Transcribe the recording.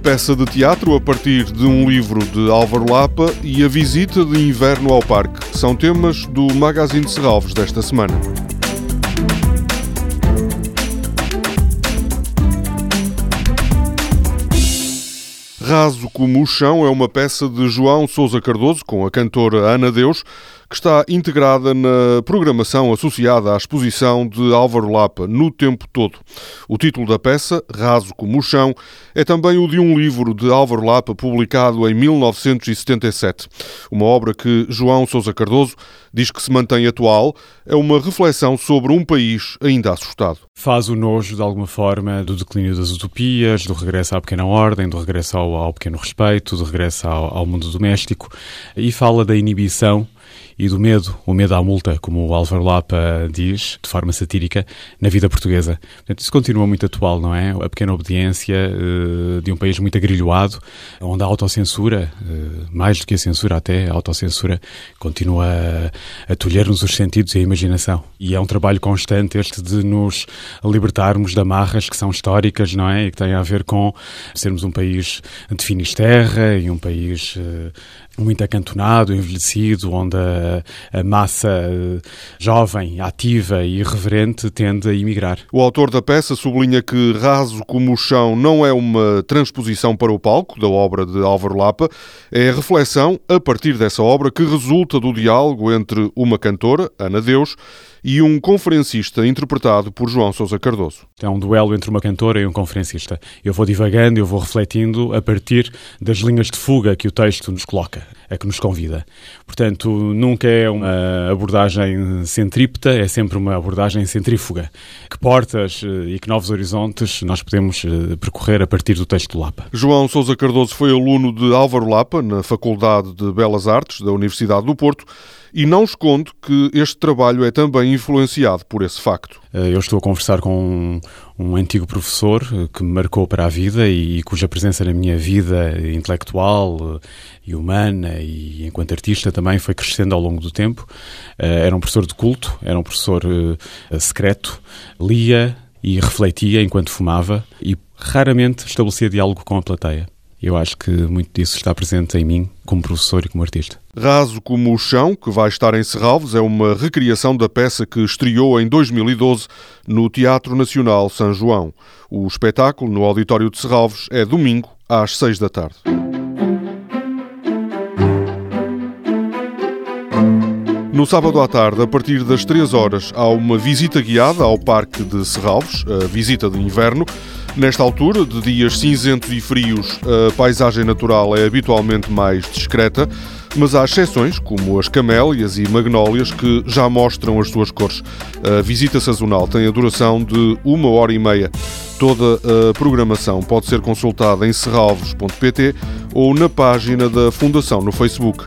peça de teatro a partir de um livro de Álvaro Lapa e a visita de inverno ao parque. São temas do Magazine de Serralves desta semana. Raso como o Chão é uma peça de João Sousa Cardoso com a cantora Ana Deus, que está integrada na programação associada à exposição de Álvaro Lapa no tempo todo. O título da peça, Raso como o Chão, é também o de um livro de Álvaro Lapa publicado em 1977. Uma obra que João Sousa Cardoso diz que se mantém atual, é uma reflexão sobre um país ainda assustado. Faz o nojo, de alguma forma, do declínio das utopias, do regresso à pequena ordem, do regresso ao, ao pequeno respeito, do regresso ao, ao mundo doméstico e fala da inibição e do medo, o medo à multa, como o Álvaro Lapa diz, de forma satírica, na vida portuguesa. Portanto, isso continua muito atual, não é? A pequena obediência uh, de um país muito agrilhoado, onde a autocensura, uh, mais do que a censura até, a autocensura, continua a, a tolher-nos os sentidos e a imaginação. E é um trabalho constante este de nos libertarmos de amarras que são históricas, não é? E que têm a ver com sermos um país de finisterra e um país uh, muito acantonado, envelhecido, onde a, a, massa eh, jovem, ativa e irreverente tende a emigrar. O autor da peça sublinha que Raso como o Chão não é uma transposição para o palco da obra de Álvaro Lapa, é a reflexão, a partir dessa obra, que resulta do diálogo entre uma cantora, Ana Deus, e um conferencista interpretado por João Sousa Cardoso. É um duelo entre uma cantora e um conferencista. Eu vou divagando, eu vou refletindo a partir das linhas de fuga que o texto nos coloca, a que nos convida. Portanto, nunca é uma abordagem centrípeta, é sempre uma abordagem centrífuga. Que portas eh, e que novos horizontes nós podemos eh, percorrer a partir do texto do Lapa. João Sousa Cardoso foi aluno de Álvaro Lapa na Faculdade de Belas Artes da Universidade do Porto e não esconde que este trabalho é também influenciado por esse facto. Eh, eu estou a conversar com um, um antigo professor eh, que me marcou para a vida e, e, cuja presença na minha vida intelectual eh, e humana e enquanto artista também foi crescendo ao longo do tempo. Era um professor de culto, era um professor secreto, lia e refletia enquanto fumava e raramente estabelecia diálogo com a plateia. Eu acho que muito disso está presente em mim como professor e como artista. Raso como o Chão, que vai estar em Serralves, é uma recriação da peça que estreou em 2012 no Teatro Nacional São João. O espetáculo no Auditório de Serralves é domingo às seis da tarde. No sábado à tarde, a partir das 3 horas, há uma visita guiada ao Parque de Serralves, a visita de inverno. Nesta altura, de dias cinzentos e frios, a paisagem natural é habitualmente mais discreta, mas há exceções, como as camélias e magnólias, que já mostram as suas cores. A visita sazonal tem a duração de uma hora e meia. Toda a programação pode ser consultada em serralves.pt ou na página da Fundação no Facebook.